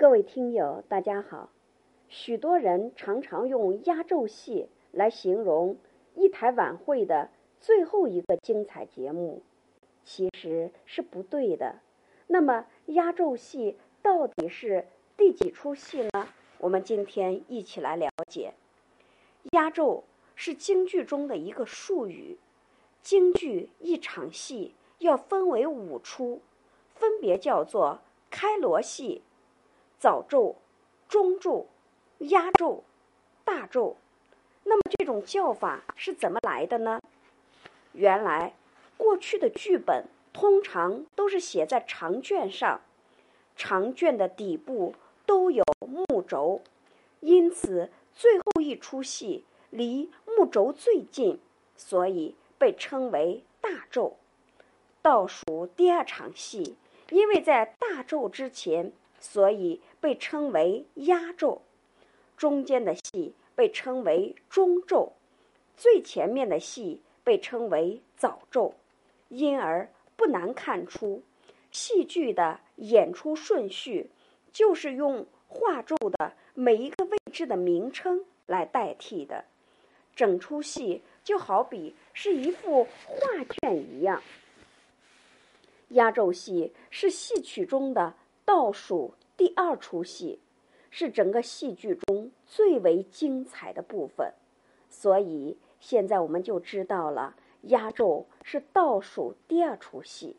各位听友，大家好。许多人常常用压轴戏来形容一台晚会的最后一个精彩节目，其实是不对的。那么，压轴戏到底是第几出戏呢？我们今天一起来了解。压轴是京剧中的一个术语。京剧一场戏要分为五出，分别叫做开锣戏。早奏、中奏、压轴、大奏，那么这种叫法是怎么来的呢？原来，过去的剧本通常都是写在长卷上，长卷的底部都有木轴，因此最后一出戏离木轴最近，所以被称为大奏。倒数第二场戏，因为在大奏之前。所以被称为压轴，中间的戏被称为中轴，最前面的戏被称为早轴。因而不难看出，戏剧的演出顺序就是用画轴的每一个位置的名称来代替的。整出戏就好比是一幅画卷一样。压轴戏是戏曲中的。倒数第二出戏，是整个戏剧中最为精彩的部分，所以现在我们就知道了，压轴是倒数第二出戏。